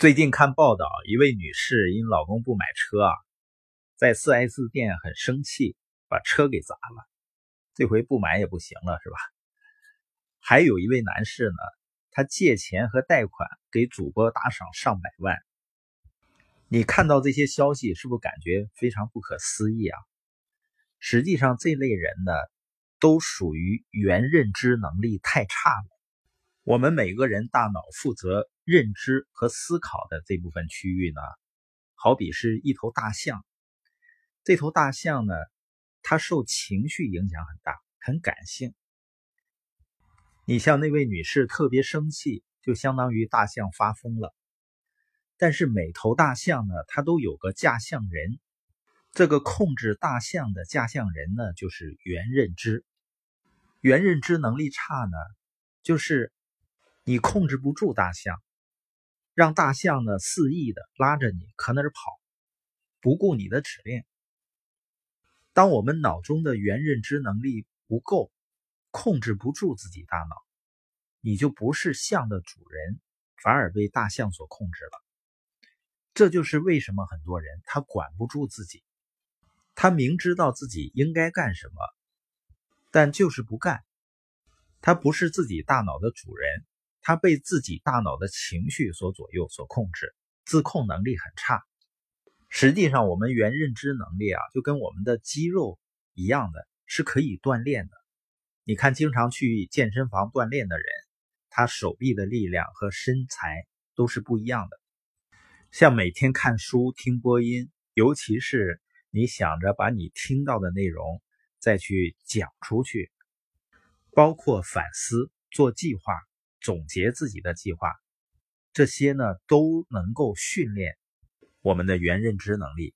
最近看报道，一位女士因老公不买车啊，在四 S 店很生气，把车给砸了。这回不买也不行了，是吧？还有一位男士呢，他借钱和贷款给主播打赏上百万。你看到这些消息，是不是感觉非常不可思议啊？实际上，这类人呢，都属于原认知能力太差了。我们每个人大脑负责认知和思考的这部分区域呢，好比是一头大象。这头大象呢，它受情绪影响很大，很感性。你像那位女士特别生气，就相当于大象发疯了。但是每头大象呢，它都有个驾象人，这个控制大象的驾象人呢，就是原认知。原认知能力差呢，就是。你控制不住大象，让大象呢肆意的拉着你可哪儿跑，不顾你的指令。当我们脑中的原认知能力不够，控制不住自己大脑，你就不是象的主人，反而被大象所控制了。这就是为什么很多人他管不住自己，他明知道自己应该干什么，但就是不干。他不是自己大脑的主人。他被自己大脑的情绪所左右、所控制，自控能力很差。实际上，我们原认知能力啊，就跟我们的肌肉一样的，是可以锻炼的。你看，经常去健身房锻炼的人，他手臂的力量和身材都是不一样的。像每天看书、听播音，尤其是你想着把你听到的内容再去讲出去，包括反思、做计划。总结自己的计划，这些呢都能够训练我们的原认知能力。